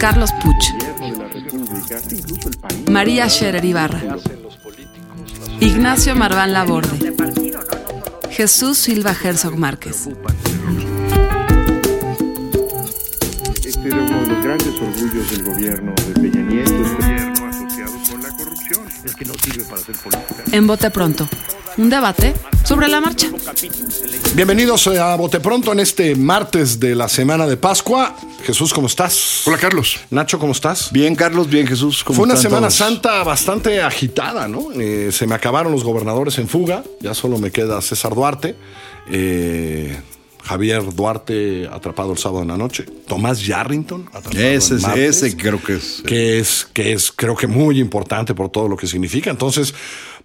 Carlos Puch, María Scherer Ibarra, Ignacio Marván Laborde, Jesús Silva Herzog Márquez. Este era uno de los grandes orgullos del gobierno de Peña Nieto. Gobierno asociado con la corrupción. Es que no sirve para hacer política. En Bote Pronto, un debate sobre la marcha. Bienvenidos a Bote Pronto en este martes de la semana de Pascua. Jesús, ¿cómo estás? Hola, Carlos. Nacho, ¿cómo estás? Bien, Carlos, bien, Jesús. ¿cómo Fue una están Semana todos? Santa bastante agitada, ¿no? Eh, se me acabaron los gobernadores en fuga, ya solo me queda César Duarte, eh, Javier Duarte atrapado el sábado en la noche, Tomás Yarrington atrapado Ese, el es- martes, ese creo que es. que es que es creo que muy importante por todo lo que significa. Entonces,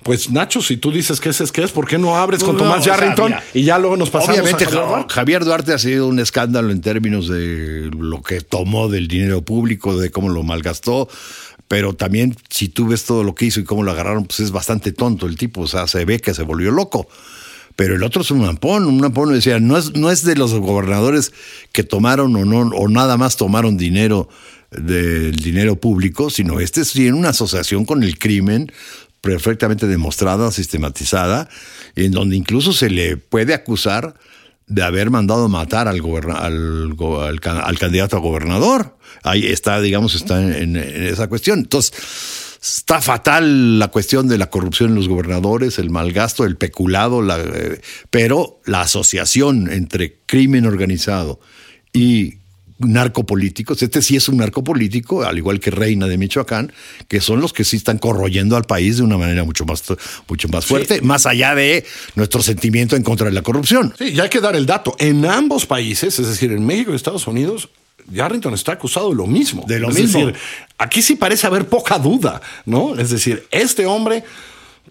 pues Nacho, si tú dices que ese es que es, ¿por qué no abres con No, Tomás o sea, Yarrington y ya luego nos pasamos Obviamente, a Javier? Javier Duarte ha sido un escándalo en términos de lo que tomó del dinero público, de cómo lo malgastó. Pero también, si tú ves todo lo que hizo y cómo lo agarraron, pues es bastante tonto el tipo. O sea, se ve que se volvió loco. Pero el otro es un ampón. Un ampón decía, no es, no es de los gobernadores que tomaron o no, o nada más tomaron dinero del dinero público, sino este tiene una asociación con el crimen perfectamente demostrada, sistematizada, en donde incluso se le puede acusar de haber mandado matar al, al, al ca- al candidato a gobernador. Ahí está, digamos, está en, esa cuestión. Entonces, está fatal la cuestión de la corrupción en los gobernadores, el malgasto, el peculado, la, eh, pero la asociación entre crimen organizado y narcopolíticos, este sí es un narcopolítico, al igual que Reina de Michoacán, que son los que sí están corroyendo al país de una manera mucho más, mucho más fuerte, más allá de nuestro sentimiento en contra de la corrupción. Sí, ya hay que dar el dato. En ambos países, es decir, en México y Estados Unidos, Yarrington está acusado de lo mismo. De lo es mismo. decir, aquí sí parece haber poca duda, ¿no? Es decir, este hombre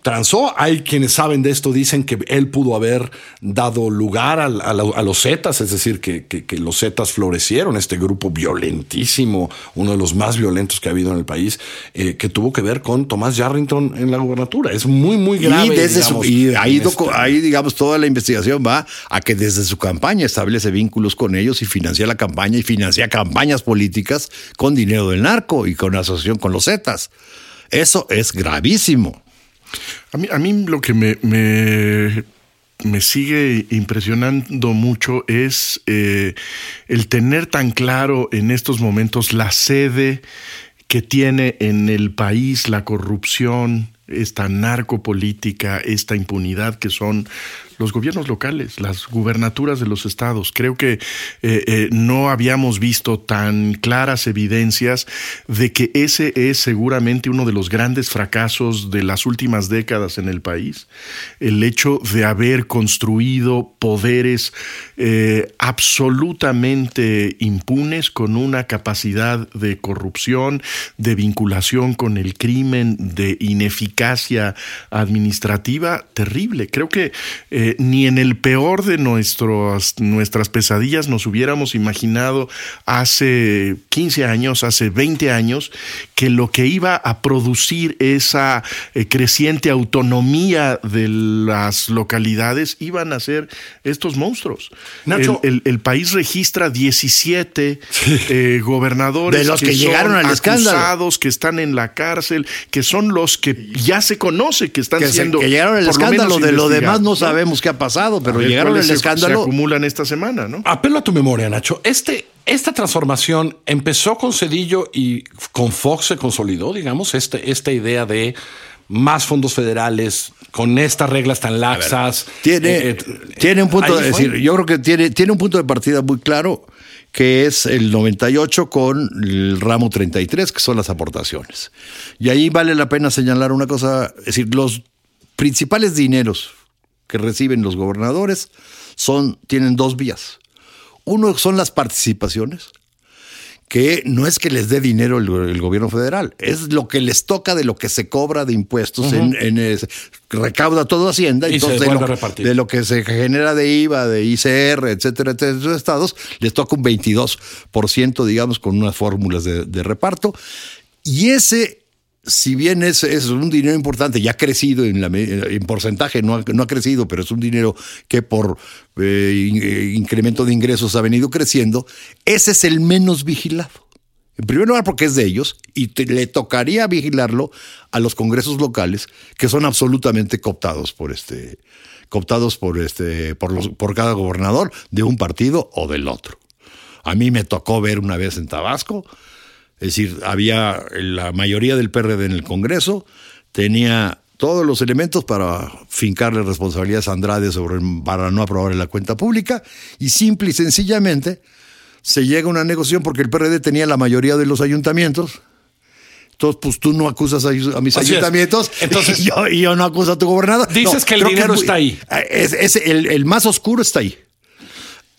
transó. Hay quienes saben de esto, dicen que él pudo haber dado lugar a, los Zetas, es decir, que, que- que los Zetas florecieron, este grupo violentísimo, uno de los más violentos que ha habido en el país, eh, que tuvo que ver con Tomás Yarrington en la gubernatura. Es muy, muy grave. y, desde su- digamos, y ahí, este- ahí, digamos, toda la investigación va a que desde su campaña establece vínculos con ellos y financia la campaña y financia campañas políticas con dinero del narco y con asociación con los Zetas. Eso es gravísimo. A mí, a mí lo que me, me, sigue impresionando mucho es eh, el tener tan claro en estos momentos la sede que tiene en el país la corrupción, esta narcopolítica, esta impunidad que son los gobiernos locales, las gubernaturas de los estados. Creo que eh, eh, no habíamos visto tan claras evidencias de que ese es seguramente uno de los grandes fracasos de las últimas décadas en el país. El hecho de haber construido poderes eh, absolutamente impunes con una capacidad de corrupción, de vinculación con el crimen, de ineficacia administrativa terrible. Creo que ni en el peor de nuestros, nuestras pesadillas nos hubiéramos imaginado hace 15 años, hace 20 años, que lo que iba a producir esa eh, creciente autonomía de las localidades iban a ser estos monstruos. Nacho. el, el- el país registra 17 eh, gobernadores De los que llegaron son al escándalo. acusados, que están en la cárcel, que son los que ya se conoce que están Que, se- siendo que llegaron al escándalo, de lo demás no sabemos qué ha pasado, pero ver llegaron se- escándalo. Se acumulan esta semana, ¿no? Apelo a tu memoria, Nacho. Este, esta transformación empezó con Cedillo y con Fox se consolidó, digamos, este, esta idea de más fondos federales con estas reglas tan laxas. Tiene, Eh, eh, tiene un punto, fue. decir, yo creo que tiene, tiene un punto de partida muy claro, que es el 98 con el ramo 33, que son las aportaciones. Y ahí vale la pena señalar una cosa, es decir, los principales dineros que reciben los gobernadores son, tienen dos vías. Uno son las participaciones, que no es que les dé dinero el, el gobierno federal, es lo que les toca de lo que se cobra de impuestos, en, en ese- recauda todo Hacienda, Y se entonces de lo, a de lo que se genera de IVA, de ICR, etcétera, etcétera, de esos estados, les toca un 22%, digamos, con unas fórmulas de, de reparto. Y ese, si bien es, es un dinero importante, ya ha crecido en, porcentaje, no ha, no ha crecido, pero es un dinero que por eh, eh, incremento de ingresos ha venido creciendo, ese es el menos vigilado. En primer lugar, porque es de ellos y le tocaría vigilarlo a los congresos locales que son absolutamente cooptados por este, cooptados por este, por los, por cada gobernador de un partido o del otro. A mí me tocó ver una vez en Tabasco, es decir, había la mayoría del PRD en el Congreso, tenía todos los elementos para fincarle responsabilidades a Andrade sobre para no aprobar la cuenta pública y simple y sencillamente se llega a una negociación porque el PRD tenía la mayoría de los ayuntamientos. Entonces, pues tú no acusas a, a mis Así ayuntamientos Entonces- y, yo, y yo no acuso a tu gobernador. Dices No, que el dinero es está ahí. Es, es el, el más oscuro está ahí.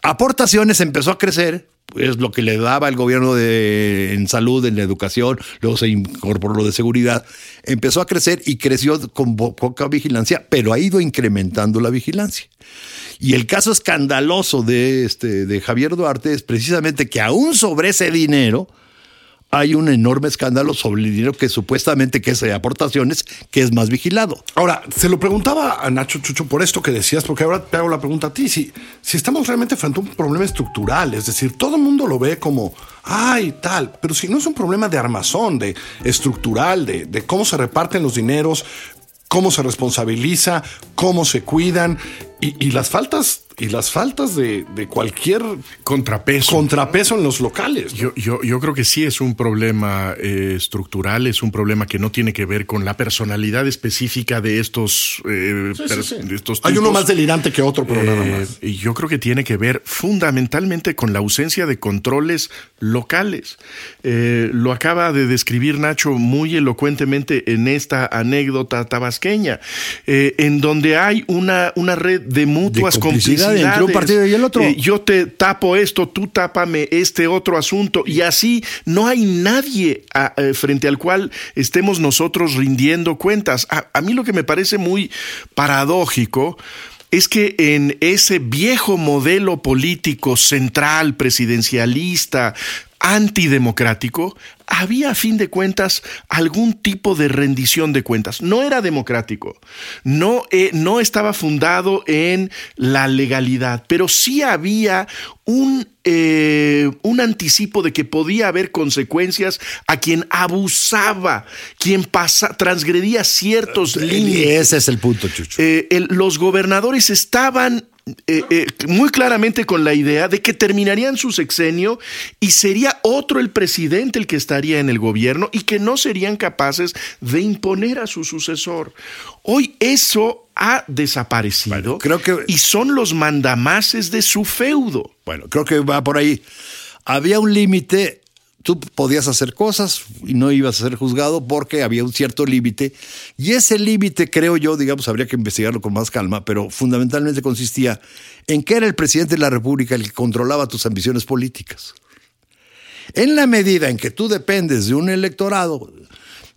Aportaciones empezó a crecer, es lo que le daba el gobierno de, en salud, en la educación, luego se incorporó lo de seguridad, empezó a crecer y creció con po- poca vigilancia, pero ha ido incrementando la vigilancia. Y el caso escandaloso de, este, de Javier Duarte es precisamente que aún sobre ese dinero hay un enorme escándalo sobre el dinero que supuestamente que es de aportaciones, que es más vigilado. Ahora, se lo preguntaba a Nacho Chucho por esto que decías, porque ahora te hago la pregunta a ti. Si, si estamos realmente frente a un problema estructural, es decir, todo el mundo lo ve como, ay, tal, pero si no es un problema de armazón, de estructural, de, de cómo se reparten los dineros, cómo se responsabiliza, cómo se cuidan y, y las faltas y las faltas de, de cualquier Contrapeso. contrapeso en los locales. Yo, yo, yo creo que sí es un problema eh, estructural, es un problema que no tiene que ver con la personalidad específica de estos, eh, Sí, sí, per- sí. de estos Hay uno más delirante que otro, pero nada Eh, más. y yo creo que tiene que ver fundamentalmente con la ausencia de controles locales. Eh, lo acaba de describir Nacho muy elocuentemente en esta anécdota tabasqueña, eh, en donde hay una, una red de mutuas complicidad complicidades. entre un partido y el otro. Eh, yo te tapo esto, tú tápame este otro asunto, y así no hay nadie a- eh, frente al cual estemos nosotros rindiendo cuentas. A, a mí lo que me parece muy paradójico es que en ese viejo modelo político central, presidencialista, antidemocrático, había a fin de cuentas algún tipo de rendición de cuentas. No era democrático, no, eh, no estaba fundado en la legalidad, pero sí había un, eh, un anticipo de que podía haber consecuencias a quien abusaba, quien pasa, transgredía ciertos límites. Ese es el punto, Chucho. Eh, el- los gobernadores estaban eh, eh, muy claramente con la idea de que terminarían su sexenio y sería otro el presidente el que estaría en el gobierno y que no serían capaces de imponer a su sucesor. Hoy eso ha desaparecido Bueno, creo que- y son los mandamases de su feudo. Bueno, creo que va por ahí. Había un límite, tú podías hacer cosas y no ibas a ser juzgado porque había un cierto límite. Y ese límite, creo yo, digamos, habría que investigarlo con más calma, pero fundamentalmente consistía en que era el presidente de la República el que controlaba tus ambiciones políticas. En la medida en que tú dependes de un electorado,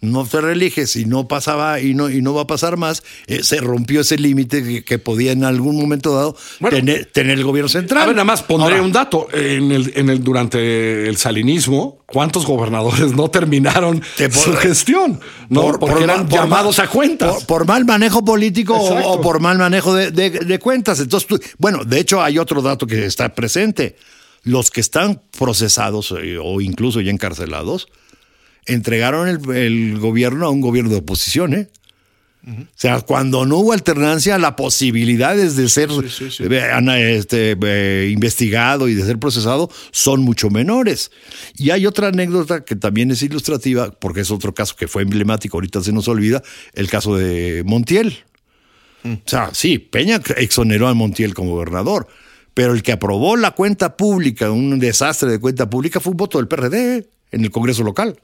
no te reeliges y no pasaba y no, y no va a pasar más, eh, se rompió ese límite que, que podía en algún momento dado Bueno. tener, tener el gobierno central. A ver, nada más pondré Ahora, un dato. En el, en el, durante el salinismo, ¿cuántos gobernadores no terminaron Te po- su gestión? No, por- porque por eran mal- por llamados a cuentas. Por, por mal manejo político o, por mal manejo de, de- de cuentas. Entonces, tú- bueno, de hecho hay otro dato que está presente. Los que están procesados eh, o incluso ya encarcelados, entregaron el, el gobierno a un gobierno de oposición, ¿eh? O sea, cuando no hubo alternancia, las posibilidades de ser sí, sí. eh, este, eh, investigado y de ser procesado son mucho menores. Y hay otra anécdota que también es ilustrativa, porque es otro caso que fue emblemático, ahorita se nos olvida, el caso de Montiel. O sea, sí, Peña exoneró a Montiel como gobernador, pero el que aprobó la cuenta pública, un desastre de cuenta pública, fue un voto del PRD en el Congreso local.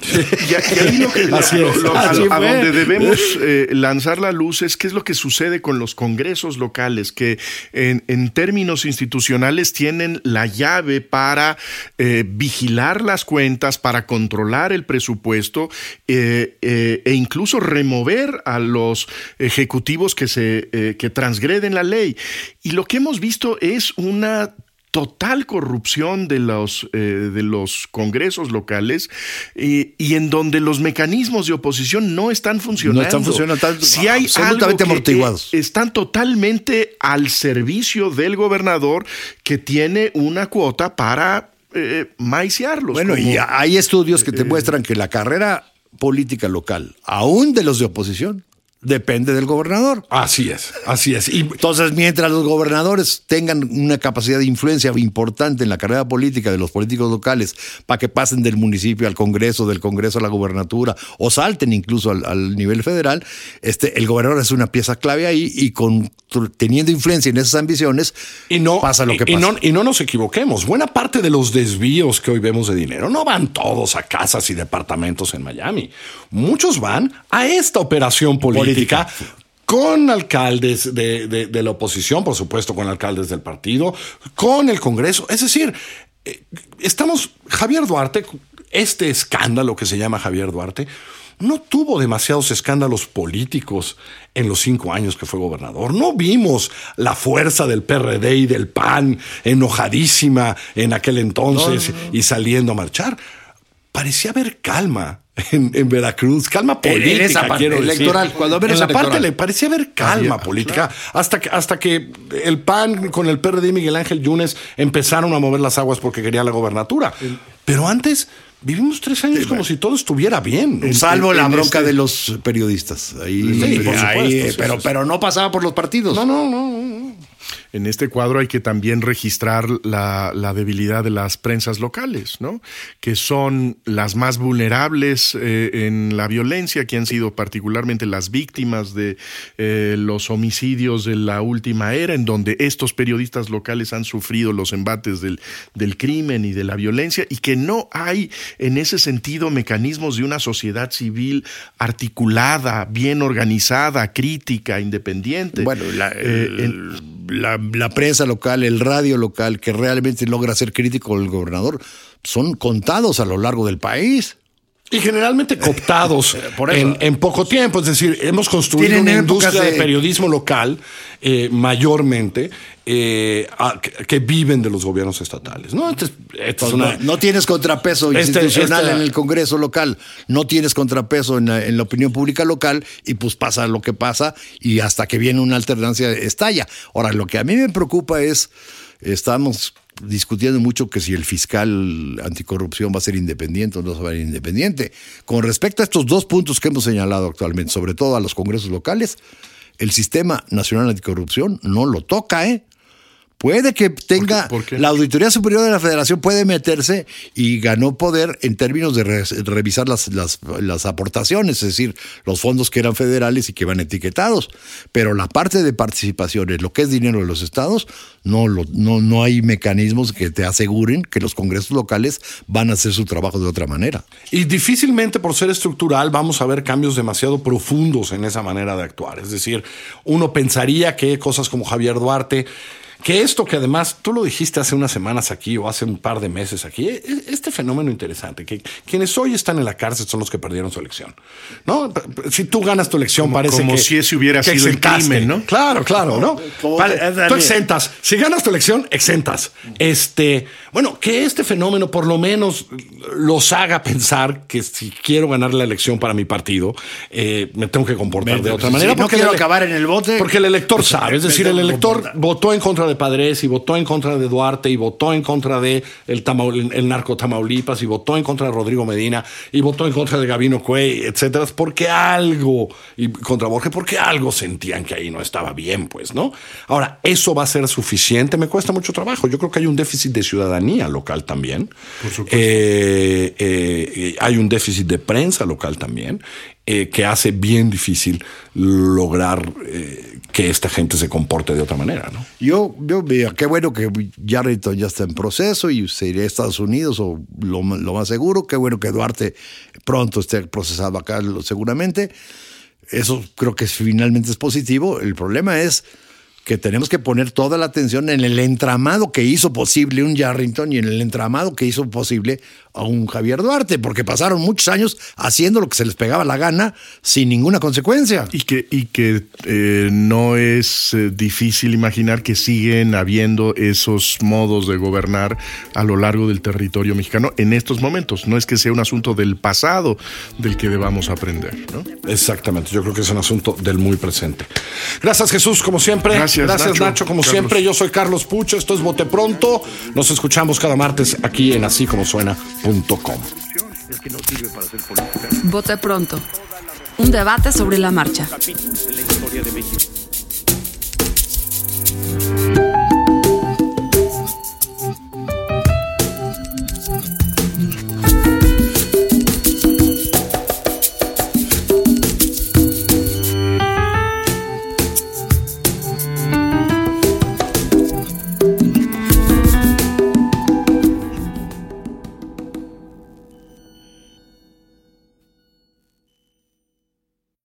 Y, ahí lo que, lo- lo- a, donde debemos eh, lanzar la luz es qué es lo que sucede con los congresos locales, que en, en términos institucionales tienen la llave para eh, vigilar las cuentas, para controlar el presupuesto eh, e incluso remover a los ejecutivos que, se, que transgreden la ley. Y lo que hemos visto es una total corrupción de los, eh, de los congresos locales eh, y en donde los mecanismos de oposición no están funcionando. No están funcionando, están si hay absolutamente algo que, amortiguados. eh, están totalmente al servicio del gobernador que tiene una cuota para eh, maiciarlos. Bueno, como- y hay estudios que te muestran que la carrera política local, aún de los de oposición, depende del gobernador. Así es, así es. Y Entonces, mientras los gobernadores tengan una capacidad de influencia importante en la carrera política de los políticos locales, para que pasen del municipio al Congreso, del Congreso a la gubernatura, o salten incluso al, al nivel federal, este, el gobernador es una pieza clave ahí y con, teniendo influencia en esas ambiciones, Y no, pasa lo que y, y pasa. no, y no nos equivoquemos. Buena parte de los desvíos que hoy vemos de dinero no van todos a casas y departamentos en Miami. Muchos van a esta operación política. Política. Con alcaldes de, de- de la oposición, por supuesto, con alcaldes del partido, con el Congreso. Es decir, eh, estamos. Javier Duarte, este escándalo que se llama Javier Duarte, no tuvo demasiados escándalos políticos en los cinco años que fue gobernador. No vimos la fuerza del PRD y del PAN enojadísima en aquel entonces y saliendo a marchar. Parecía haber calma en, en Veracruz, calma En- en política, esa parte quiero decir. electoral, cuando en la electoral. parte le parecía haber calma política hasta que, hasta que el PAN con el PRD y Miguel Ángel Yunes empezaron a mover las aguas porque querían la gobernatura. Pero antes vivimos tres años como si todo estuviera bien. ¿no? Salvo En- la en bronca este- de los periodistas. Ahí, Sí, por ahí, supuesto, sí, pero, sí, sí. pero no pasaba por los partidos. No, no, no, no. En este cuadro hay que también registrar la, la debilidad de las prensas locales, ¿no? Que son las más vulnerables eh, en la violencia, que han sido particularmente las víctimas de eh, los homicidios de la última era, en donde estos periodistas locales han sufrido los embates del, del crimen y de la violencia, y que no hay en ese sentido mecanismos de una sociedad civil articulada, bien organizada, crítica, independiente. Bueno, la, Eh, el- la- la prensa local, el radio local, que realmente logra ser crítico del gobernador, son contados a lo largo del país. Y generalmente cooptados Por eso. en, en poco tiempo. Es decir, hemos construido una industria de... de- periodismo local eh, mayormente eh, a- que, que viven de los gobiernos estatales. ¿no? Entonces, esta es Entonces, una- no, no tienes contrapeso Este- institucional esta- en el Congreso local, no tienes contrapeso en la, en la opinión pública local y pues pasa lo que pasa y hasta que viene una alternancia estalla. Ahora, lo que a mí me preocupa es, estamos discutiendo mucho que si el fiscal anticorrupción va a ser independiente o no va a ser independiente. Con respecto a estos dos puntos que hemos señalado actualmente, sobre todo a los congresos locales, el sistema nacional anticorrupción no lo toca, ¿eh? Puede que tenga por qué? la Auditoría Superior de la Federación puede meterse y ganó poder en términos de re- revisar las, las, las aportaciones, es decir, los fondos que eran federales y que van etiquetados. Pero la parte de participaciones, lo que es dinero de los estados, no, lo, no, no hay mecanismos que te aseguren que los congresos locales van a hacer su trabajo de otra manera. Y difícilmente por ser estructural vamos a ver cambios demasiado profundos en esa manera de actuar. Es decir, uno pensaría que cosas como Javier Duarte, que esto que además tú lo dijiste hace unas semanas aquí o hace un par de meses aquí, e- este fenómeno interesante, que quienes hoy están en la cárcel son los que perdieron su elección. ¿no? Si tú ganas tu elección Como- parece como que... si ese hubiera sido el crimen, ¿no? Claro, claro, ¿no? como- ándale. tú exentas. Si ganas tu elección, exentas. Este, bueno, que este fenómeno por lo menos los haga pensar que si quiero ganar la elección para mi partido, eh, me tengo que comportar de otra si manera. no porque quiero el- acabar en el bote, Porque el elector sabe. Es decir, el elector votó en contra de Padres y votó en contra de Duarte y votó en contra de el, Tamaul- el narco Tamaulipas y votó en contra de Rodrigo Medina y votó en contra de Gabino Cuey, etcétera, porque algo y contra Borges, porque algo sentían que ahí no estaba bien, pues, ¿no? Ahora, eso va a ser suficiente, me cuesta mucho trabajo. Yo creo que hay un déficit de ciudadanía local también. Por supuesto. Eh, eh, eh, hay un déficit de prensa local también eh, que hace bien difícil lograr eh, que esta gente se comporte de otra manera, ¿no? Yo, yo veo, qué bueno que Yarrington ya está en proceso y se irá a Estados Unidos o lo, lo más seguro. Qué bueno que Duarte pronto esté procesado acá, seguramente. Eso creo que finalmente es positivo. El problema es que tenemos que poner toda la atención en el entramado que hizo posible un Yarrington y en el entramado que hizo posible a un Javier Duarte, porque pasaron muchos años haciendo lo que se les pegaba la gana sin ninguna consecuencia. Y que, y que eh, no es eh, difícil imaginar que siguen habiendo esos modos de gobernar a lo largo del territorio mexicano en estos momentos. No es que sea un asunto del pasado del que debamos aprender. ¿no? Exactamente, yo creo que es un asunto del muy presente. Gracias Jesús, como siempre. Gracias. Gracias, Gracias, Nacho, como Carlos. siempre. Yo soy Carlos Pucho. Esto es Bote Pronto. Nos escuchamos cada martes aquí en así como suena.com. Vote pronto. Un debate sobre la marcha.